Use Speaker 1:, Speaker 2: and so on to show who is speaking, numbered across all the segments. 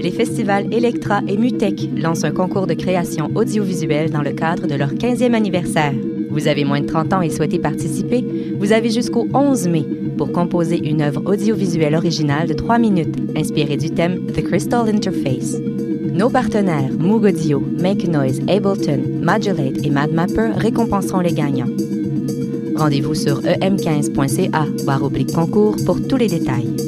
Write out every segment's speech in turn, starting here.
Speaker 1: Les festivals Electra et Mutec lancent un concours de création audiovisuelle dans le cadre de leur 15e anniversaire. Vous avez moins de 30 ans et souhaitez participer? Vous avez jusqu'au 11 mai pour composer une œuvre audiovisuelle originale de 3 minutes inspirée du thème The Crystal Interface. Nos partenaires Moog Audio, Make Noise, Ableton, Modulate et MadMapper récompenseront les gagnants. Rendez-vous sur em15.ca barre oblique concours pour tous les détails.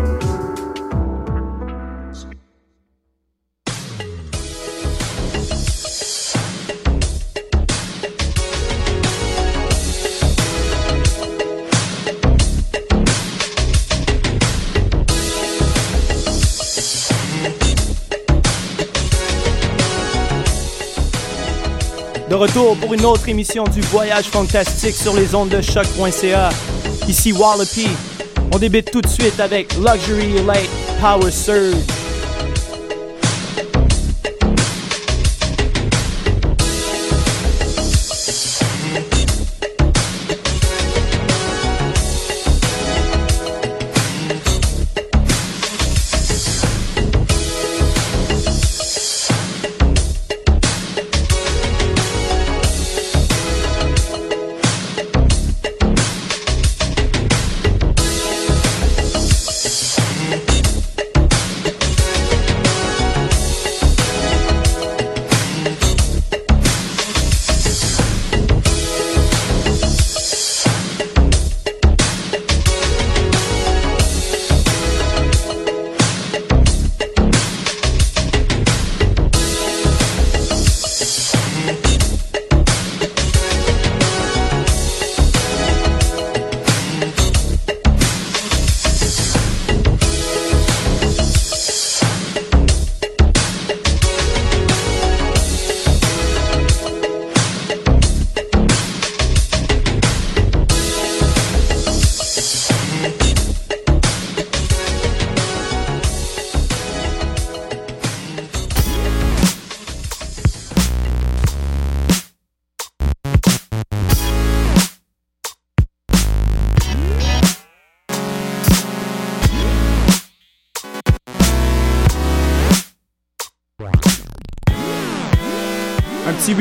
Speaker 2: De retour pour une autre émission du Voyage Fantastique sur les ondes de choc.ca. Ici Wallopy. On débute tout de suite avec Luxury Light Power Surge.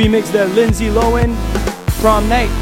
Speaker 2: Remix de Lindsay Lohan, Prom Night.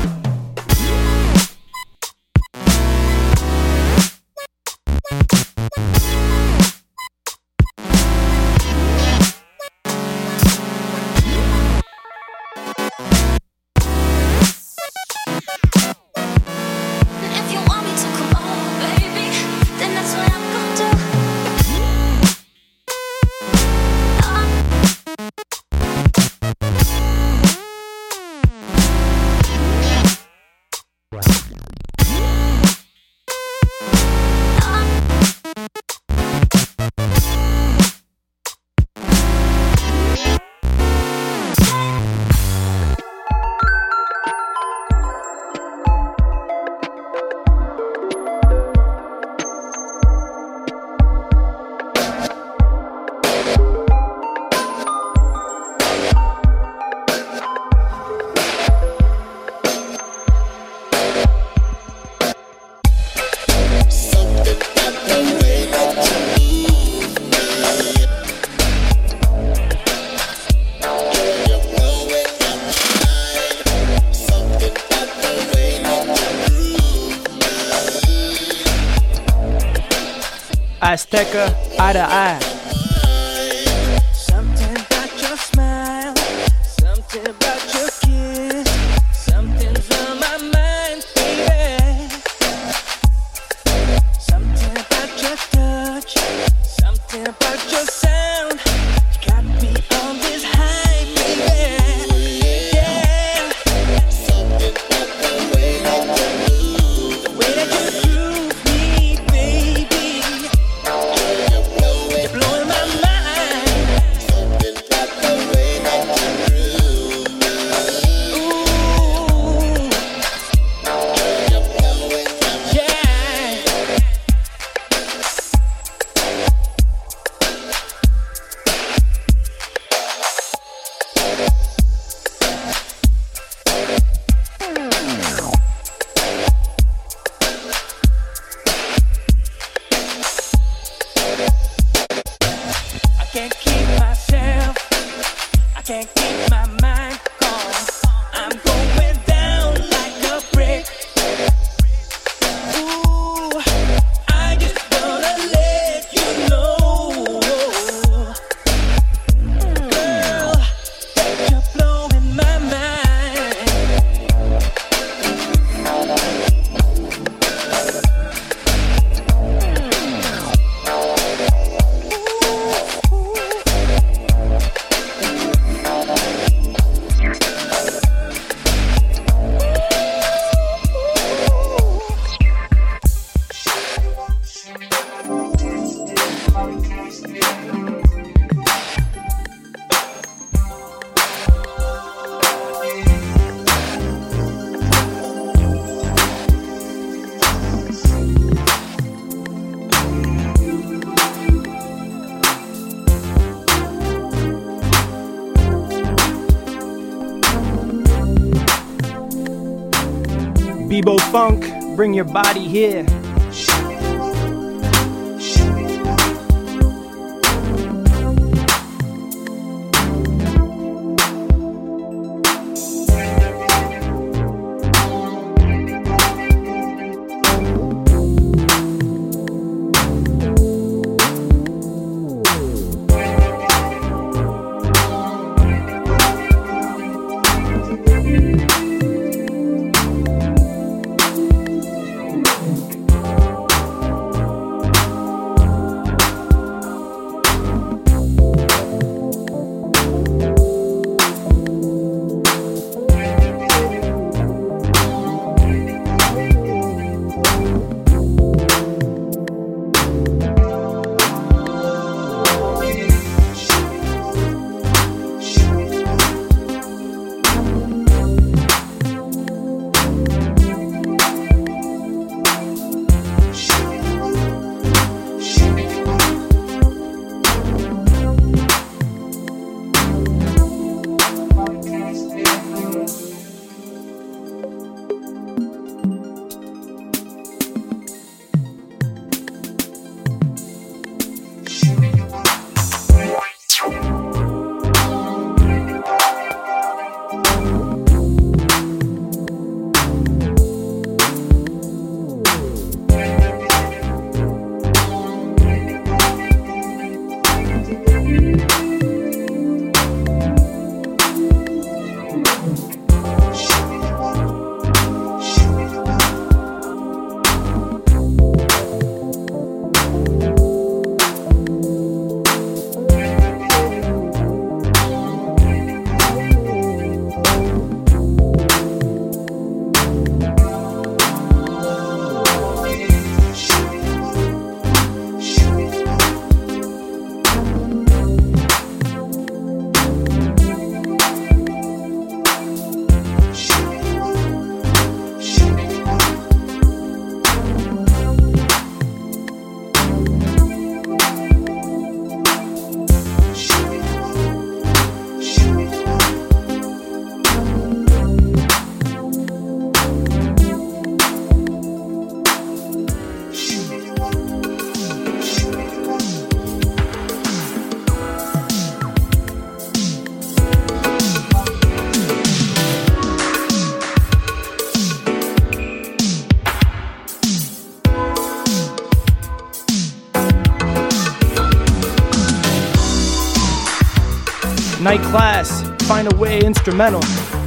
Speaker 2: Bebo Funk, bring your body here. Instrumental.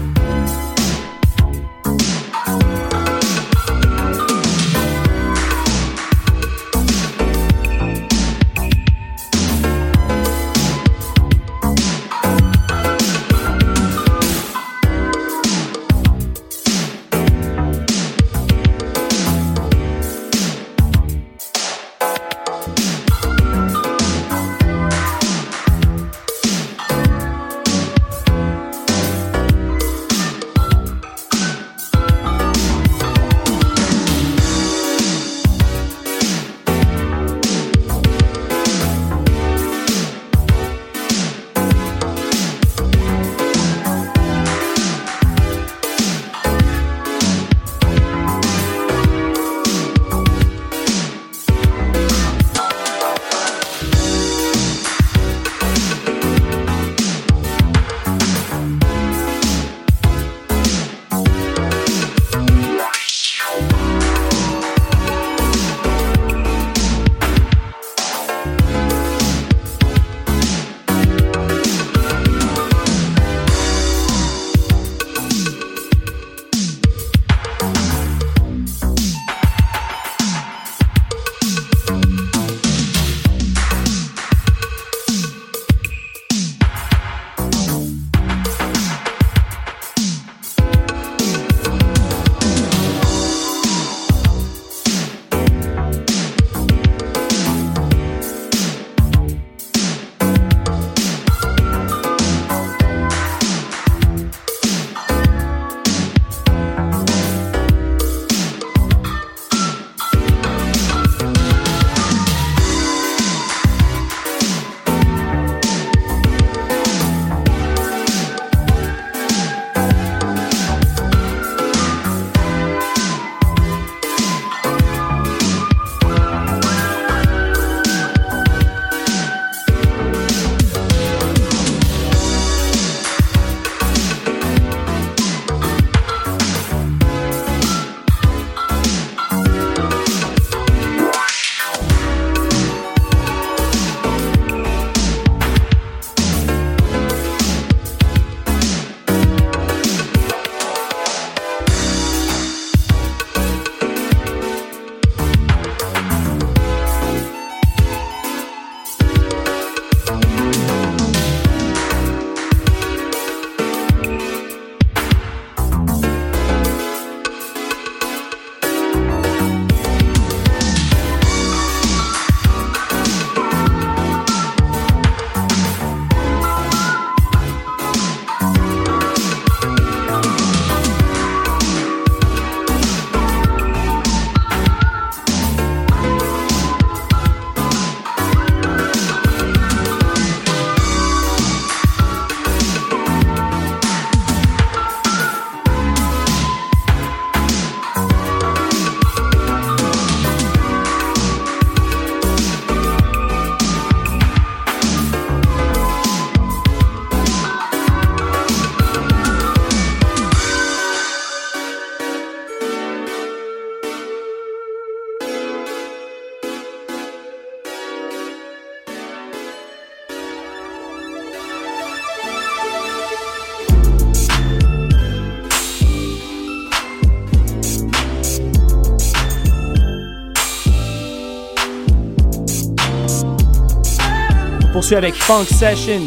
Speaker 3: On Funk Session,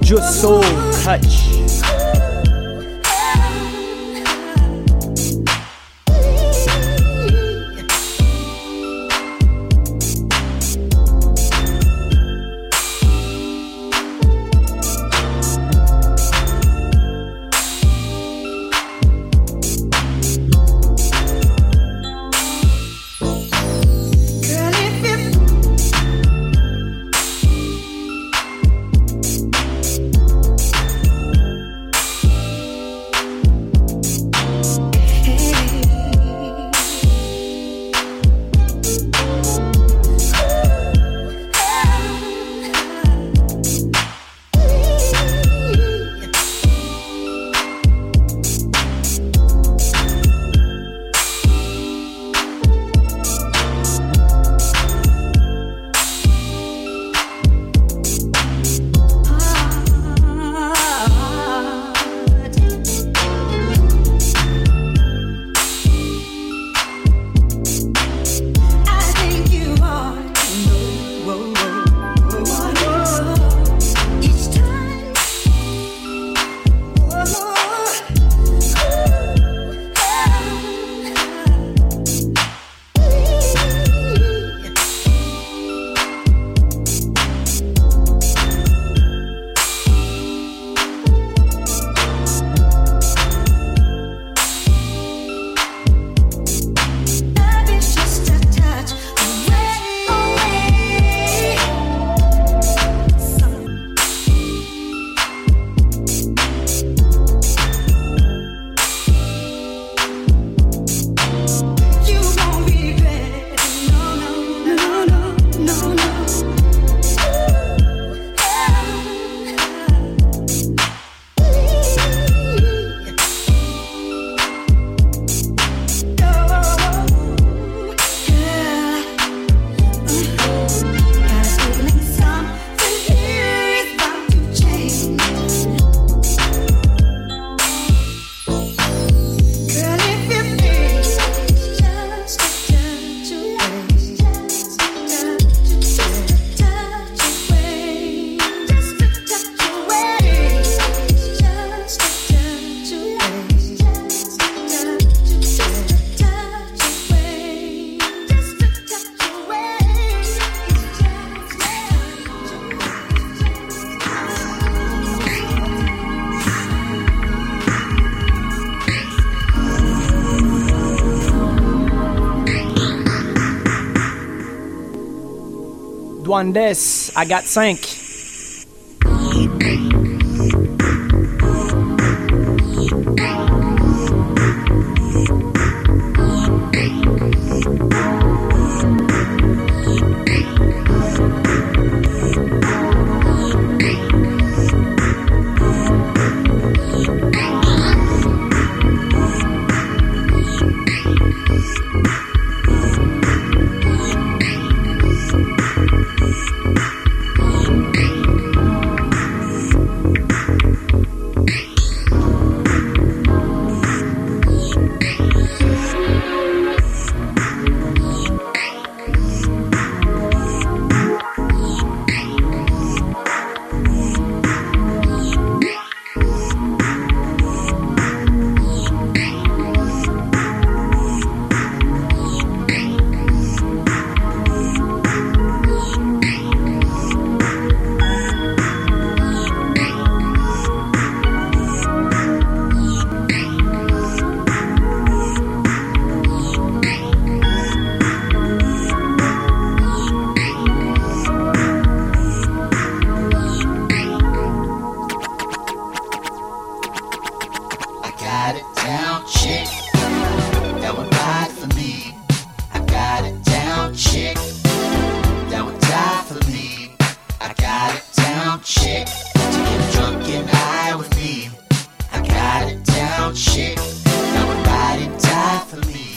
Speaker 3: Just Soul Touch. Duandes, I got 5.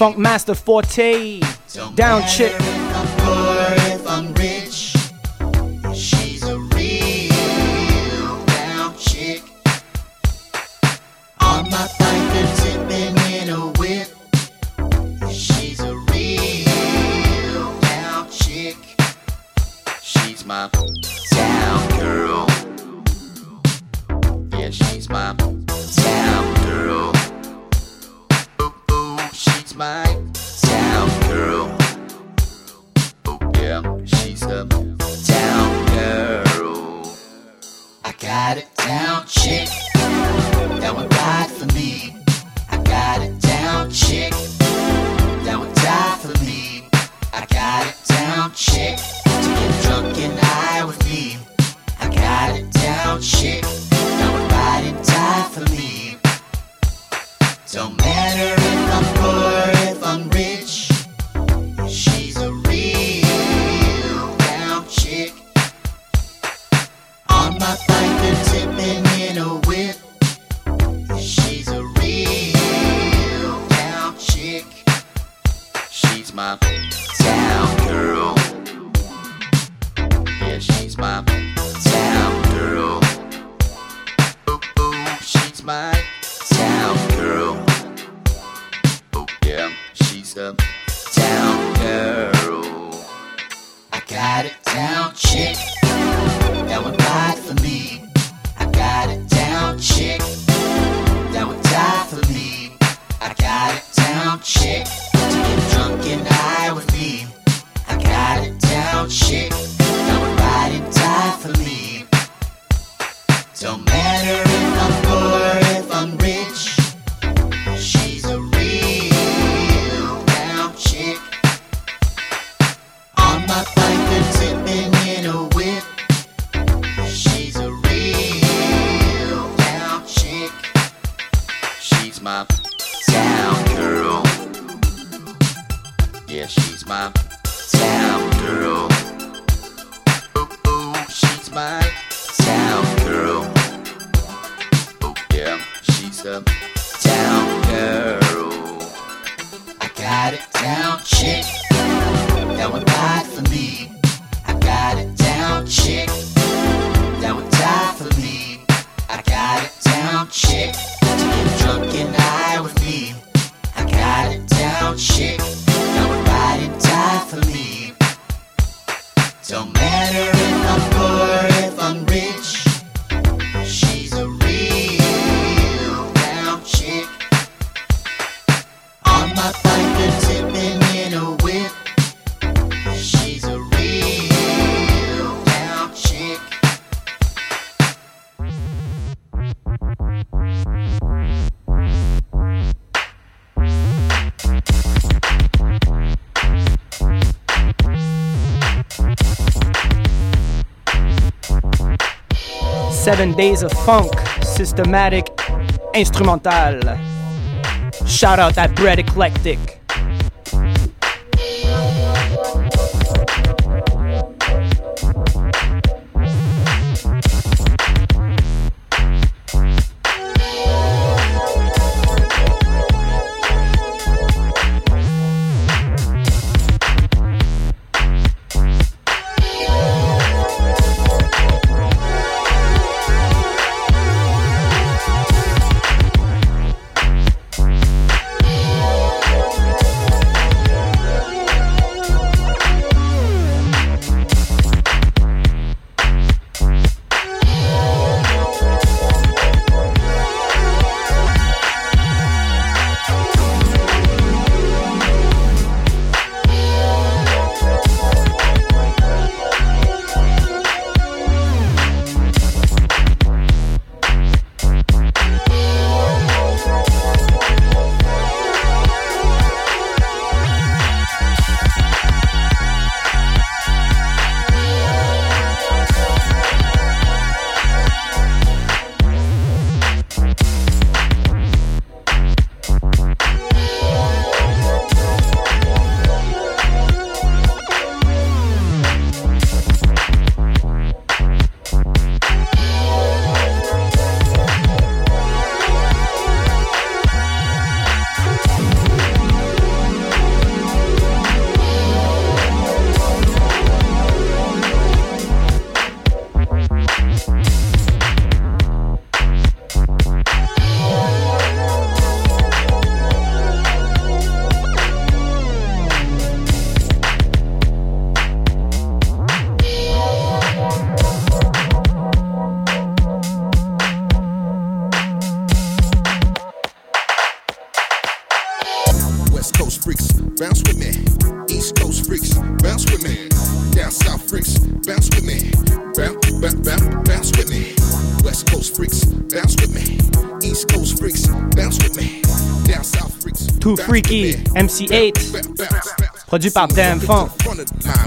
Speaker 3: Funk Master Forte, Down Chick.
Speaker 4: my bike and
Speaker 3: sit.
Speaker 2: Seven Days of Funk, systematic, instrumental. Shout out at Bread Eclectic. MC8,
Speaker 5: Bounce, bounce, bounce.
Speaker 2: produit par Funk.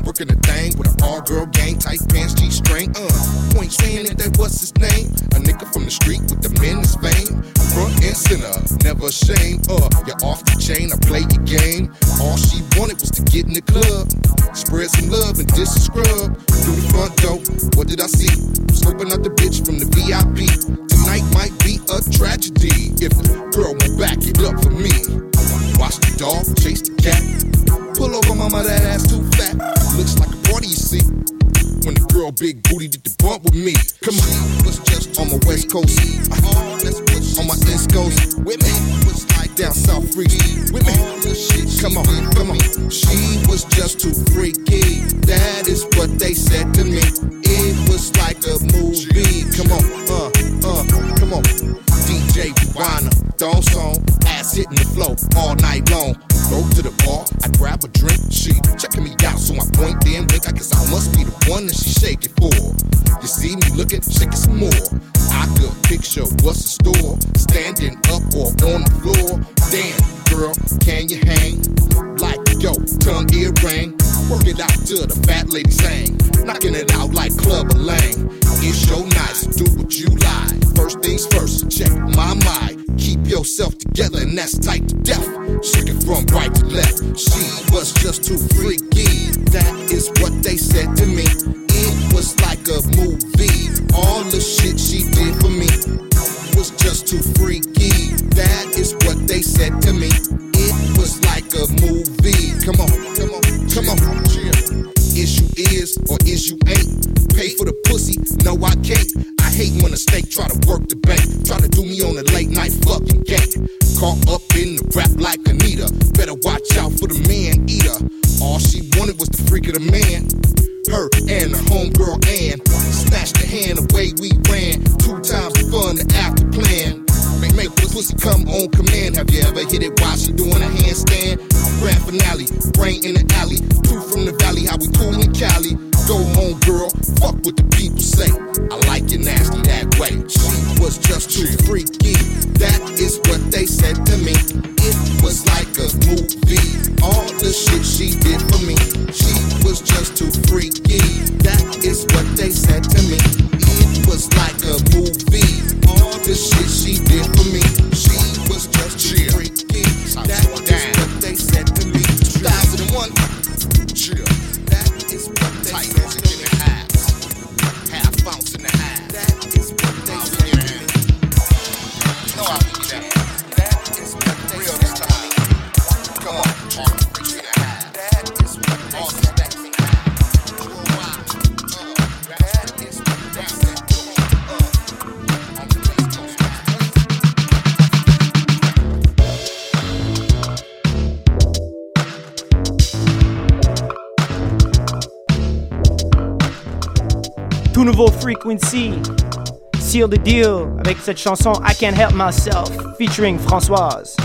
Speaker 5: Working the thing with an all-girl gang, tight pants, G-string. Uh, point saying that that what's his name? A nigga from the street with the men's fame. Front and center, never. Uh, you're off the chain, I play your game. All she wanted was to get in the club, spread some love and a scrub. Through the front door, what did I see? Scoping out the bitch from the VIP. Tonight might be a tragedy if the girl won't back it up for me. Watch the dog chase the cat. Pull over, mama, that ass too fat. Looks like a party, you see. When the girl big booty did the bump with me. Come on, was just on my west coast. Uh, on my east coast. With me, was like down south freaky. With me, come on, come on. She was just too freaky. That is what they said to me. It was like a movie. Come on, uh, uh, come on. DJ Rewinder, thong ass the flow all night long. Go to the bar, I grab a drink, she checking me out, so I point there and wink. I guess I must be the one that she shaking for. You see me looking, shaking some more. I could picture what's the store, standing up or on the floor. Damn, girl, can you hang? Like yo, tongue ear earring. Work it out till the fat lady sang. Knocking it out like Clubber Lang. It's your so do what you like. First things first, check my mind. Keep yourself together, and that's tight to death. Shaking from right to left. She was just too freaky. That is what they said to me. It was like a movie. All the shit she did for me was just too freaky. That is what they said to me. It was like a movie. Come on, come on, come on. Issue is or is you ain't. Pay for the pussy, no I can't. I hate when a snake try to work the bank. Try to do me on a late night fucking game. Caught up in the rap like Anita. Watch out for the man eater. All she wanted was the freak of the man. Her and her homegirl Ann snatched the hand away we ran. Two times the fun, the after plan. Make, make the pussy come on command. Have you ever hit it while she doing a handstand? Grand finale, brain in the alley. Two from the valley, how we cool in Cali. Go home, girl. Fuck what the people say. I like you nasty that way. She was just too freaky. That is what they said to me. It was like a movie. All the shit she did for me. She was just too freaky. That is what they said to me. It was like a movie. All the shit she did for me. She was just too freaky. That is what they said to me. 2001.
Speaker 2: Tout nouveau Frequency, Seal the Deal avec cette chanson I Can't Help Myself featuring Françoise.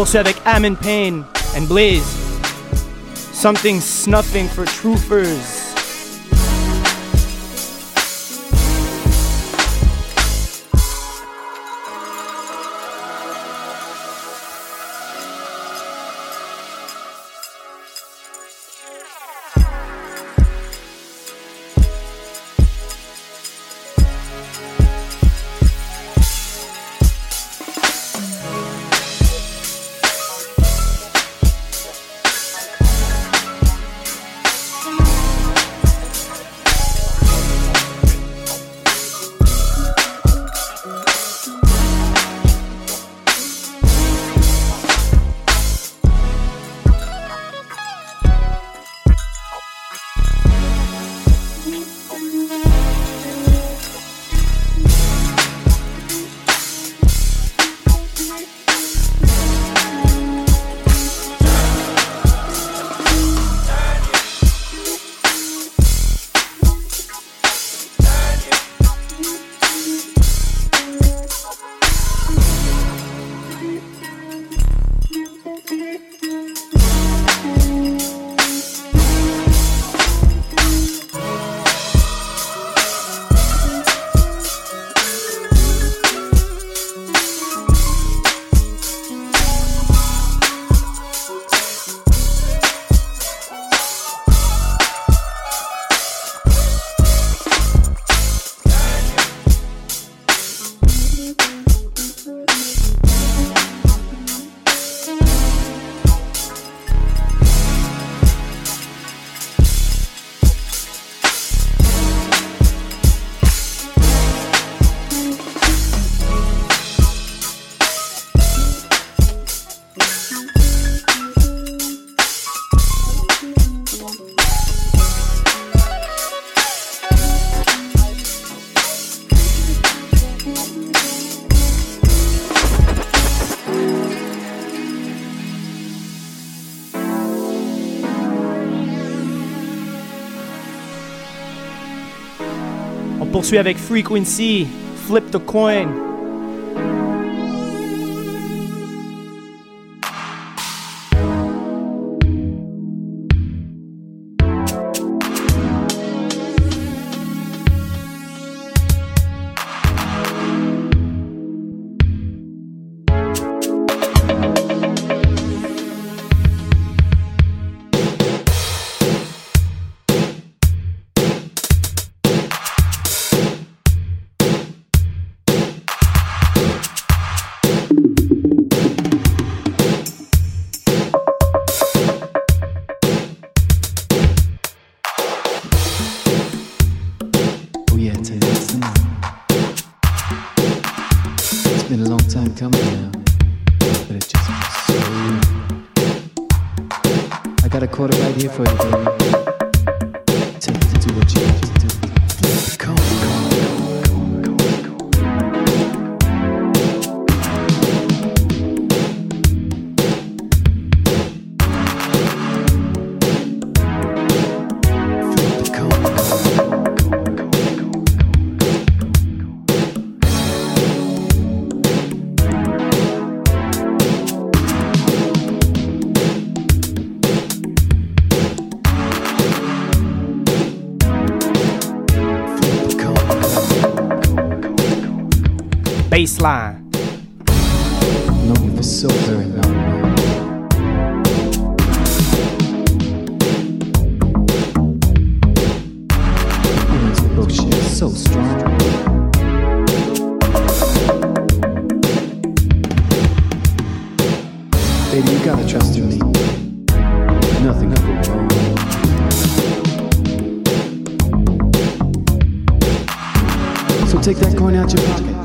Speaker 6: Avec Amin pain and Blaze. Something snuffing for truthers. Poursuit avec Frequency, Flip the Coin.
Speaker 2: Baseline.
Speaker 6: Known you for so very long so strong. Baby, you gotta trust in me. Nothing could go wrong. So take that coin out your pocket.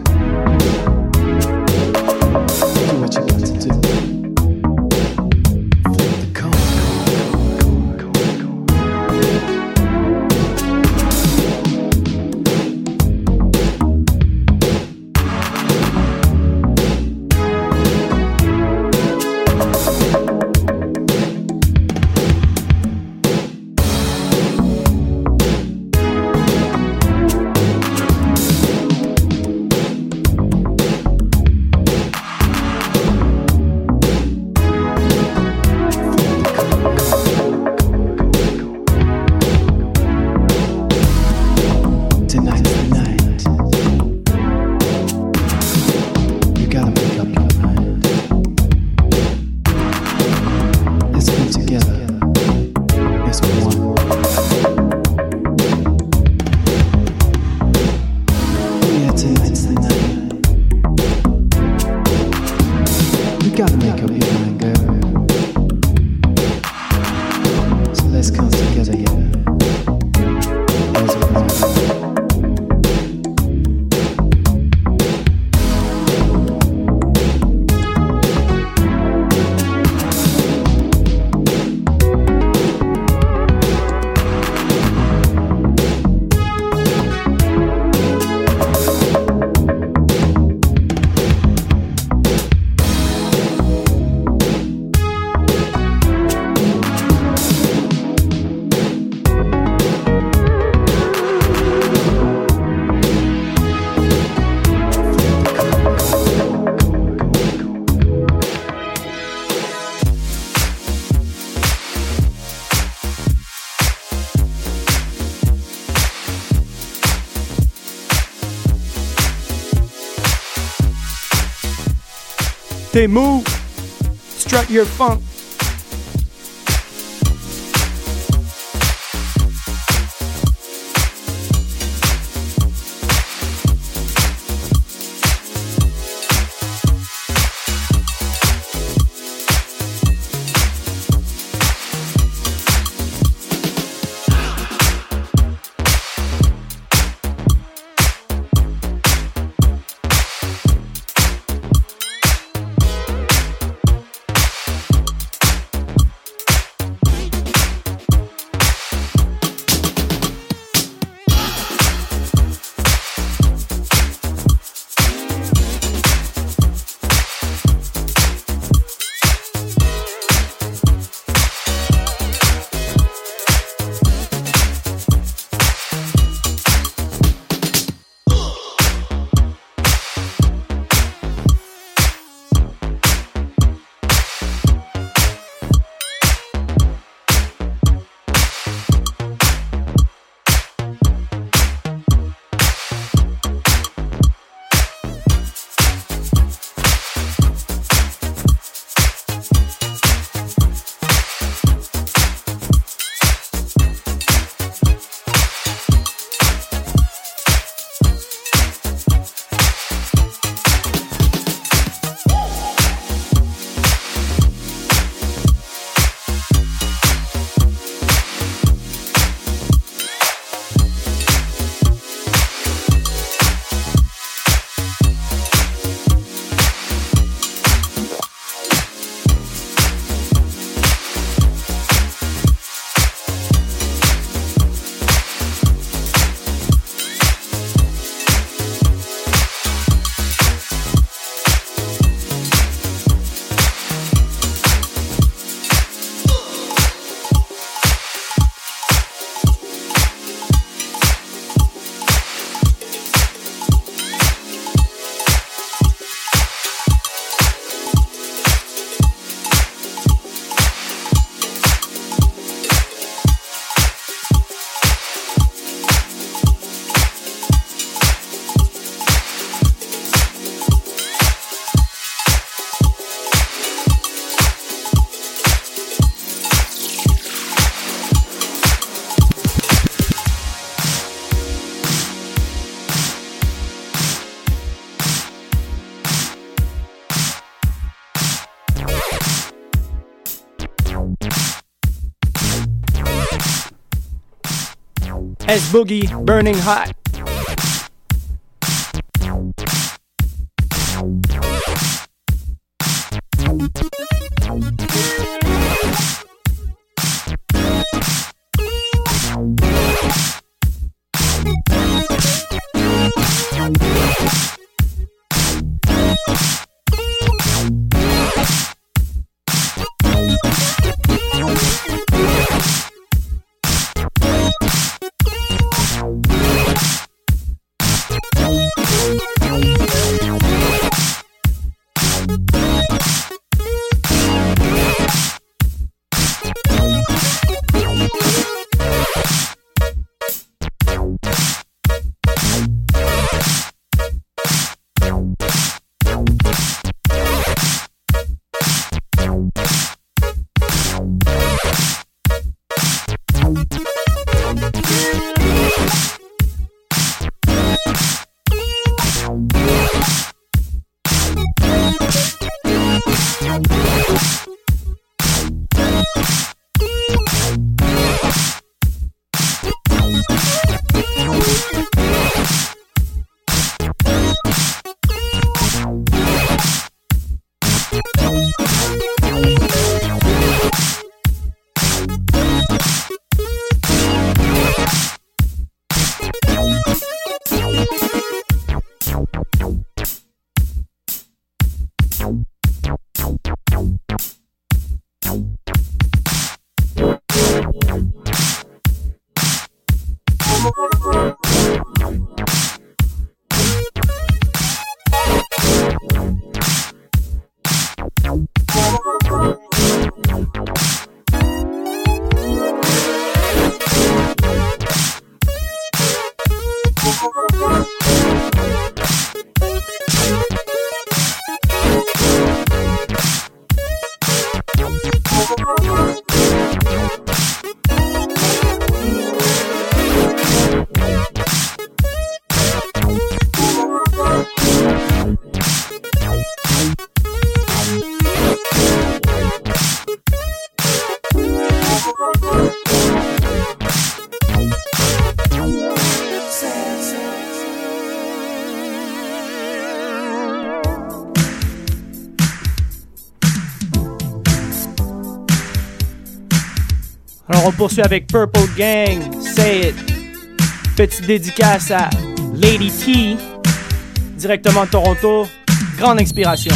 Speaker 2: They move. Strut your funk.
Speaker 7: Boogie, Burning Hot. Alors on poursuit avec Purple Gang, Say It. Petite dédicace à Lady T, directement de Toronto. Grande inspiration.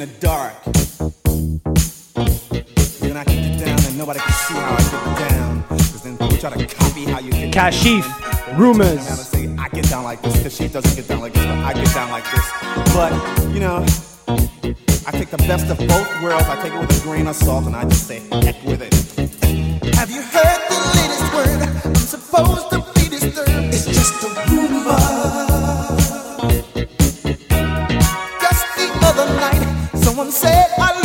Speaker 8: in the
Speaker 9: dark. Then I down and nobody see how I down. Cause then people try to copy how you
Speaker 2: Kashif,
Speaker 9: down.
Speaker 2: rumors.
Speaker 9: I get down like this, cause she doesn't get down like this, I get down like this. But, you know, I take the best of both worlds, I take it with a grain of salt, and I just say, heck with it.
Speaker 10: Have you heard the latest word? I'm supposed to be disturbed. It's just a say say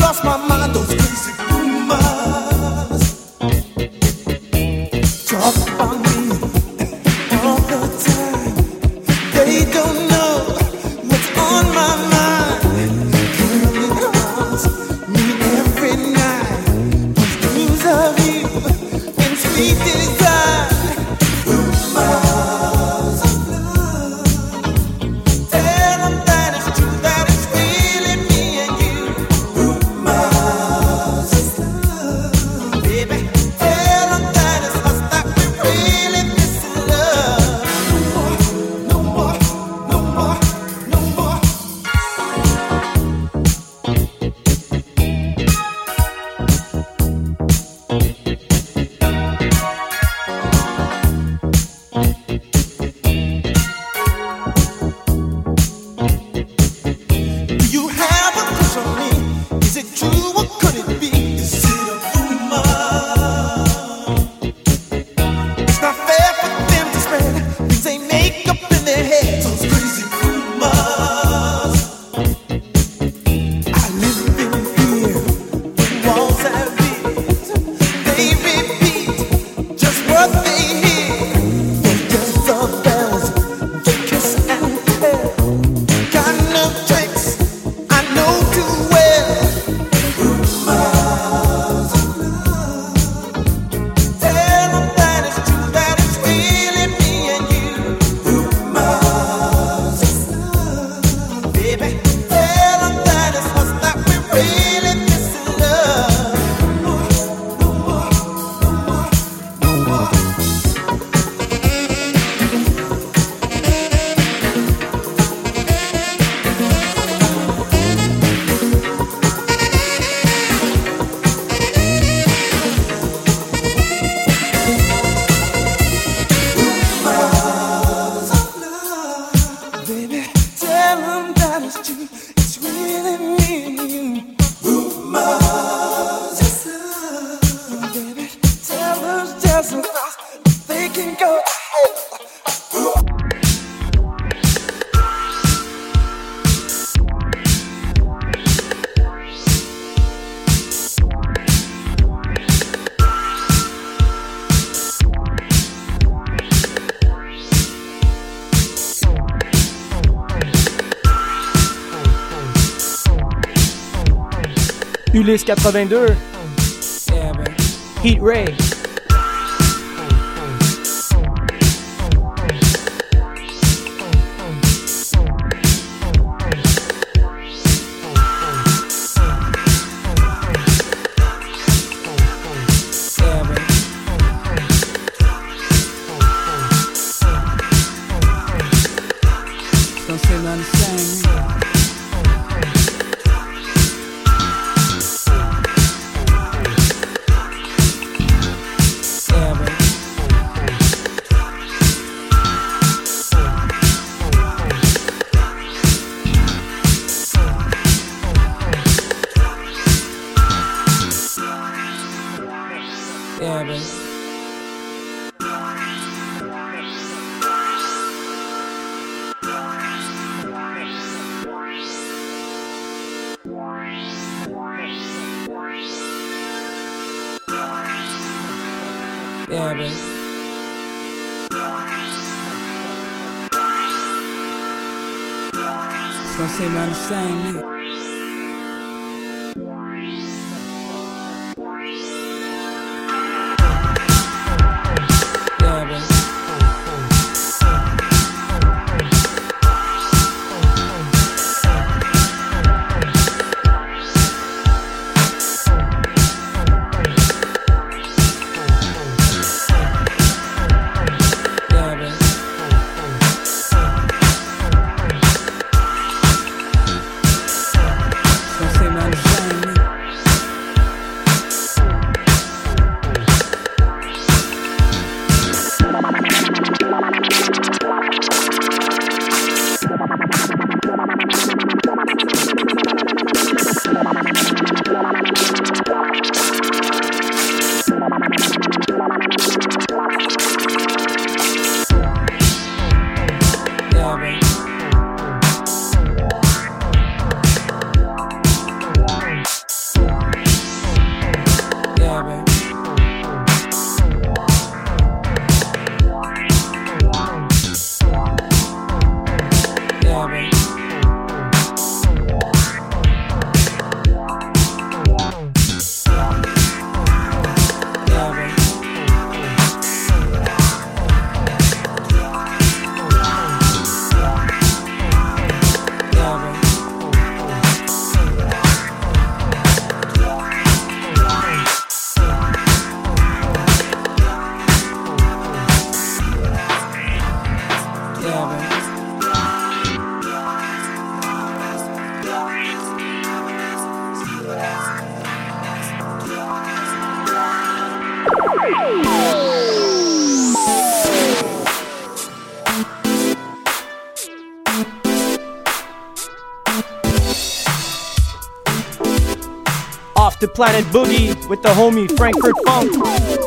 Speaker 2: Ulysse 82, Heat Ray.
Speaker 11: same.
Speaker 2: Planet boogie with the homie Frankfurt Funk.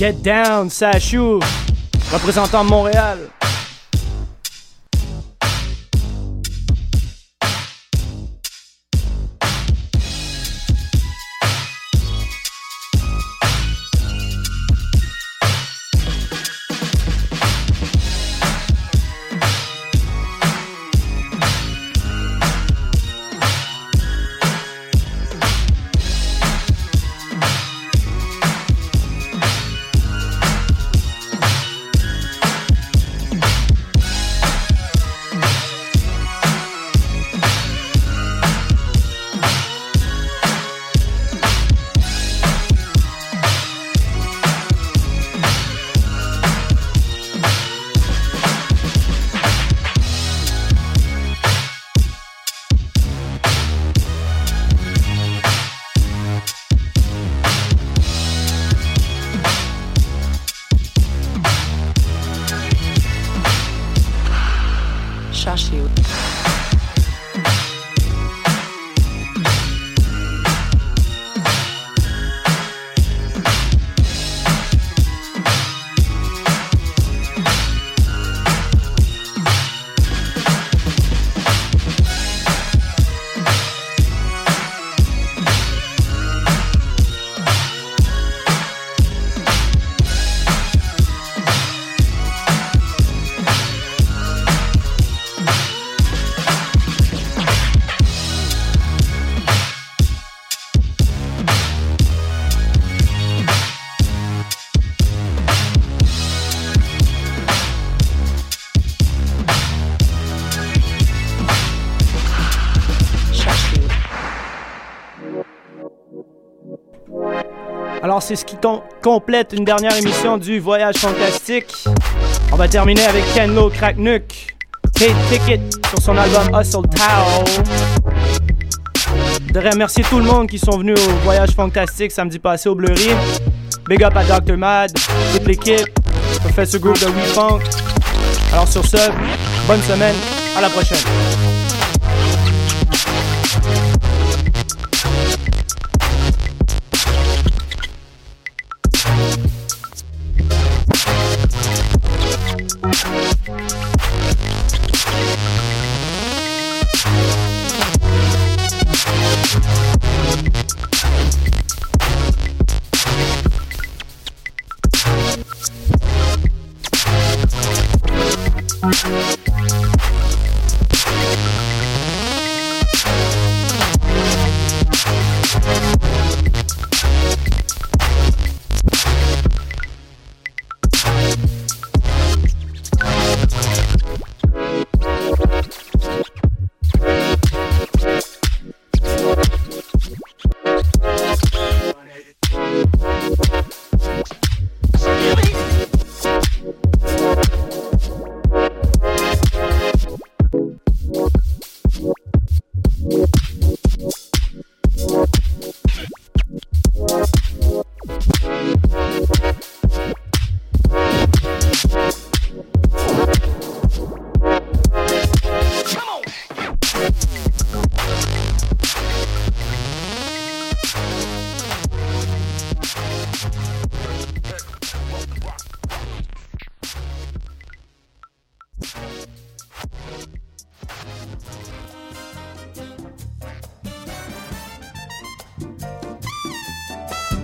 Speaker 2: Get Down, Sachou, représentant Montréal. Alors, c'est ce qui com- complète une dernière émission du Voyage Fantastique. On va terminer avec Ken Lo Cracknuck, Kate Pickett sur son album Hustle Tao. Je remercier tout le monde qui sont venus au Voyage Fantastique samedi passé au Bleury. Big up à Dr. Mad, toute l'équipe, Professor Group de WeFunk. Alors sur ce, bonne semaine, à la prochaine.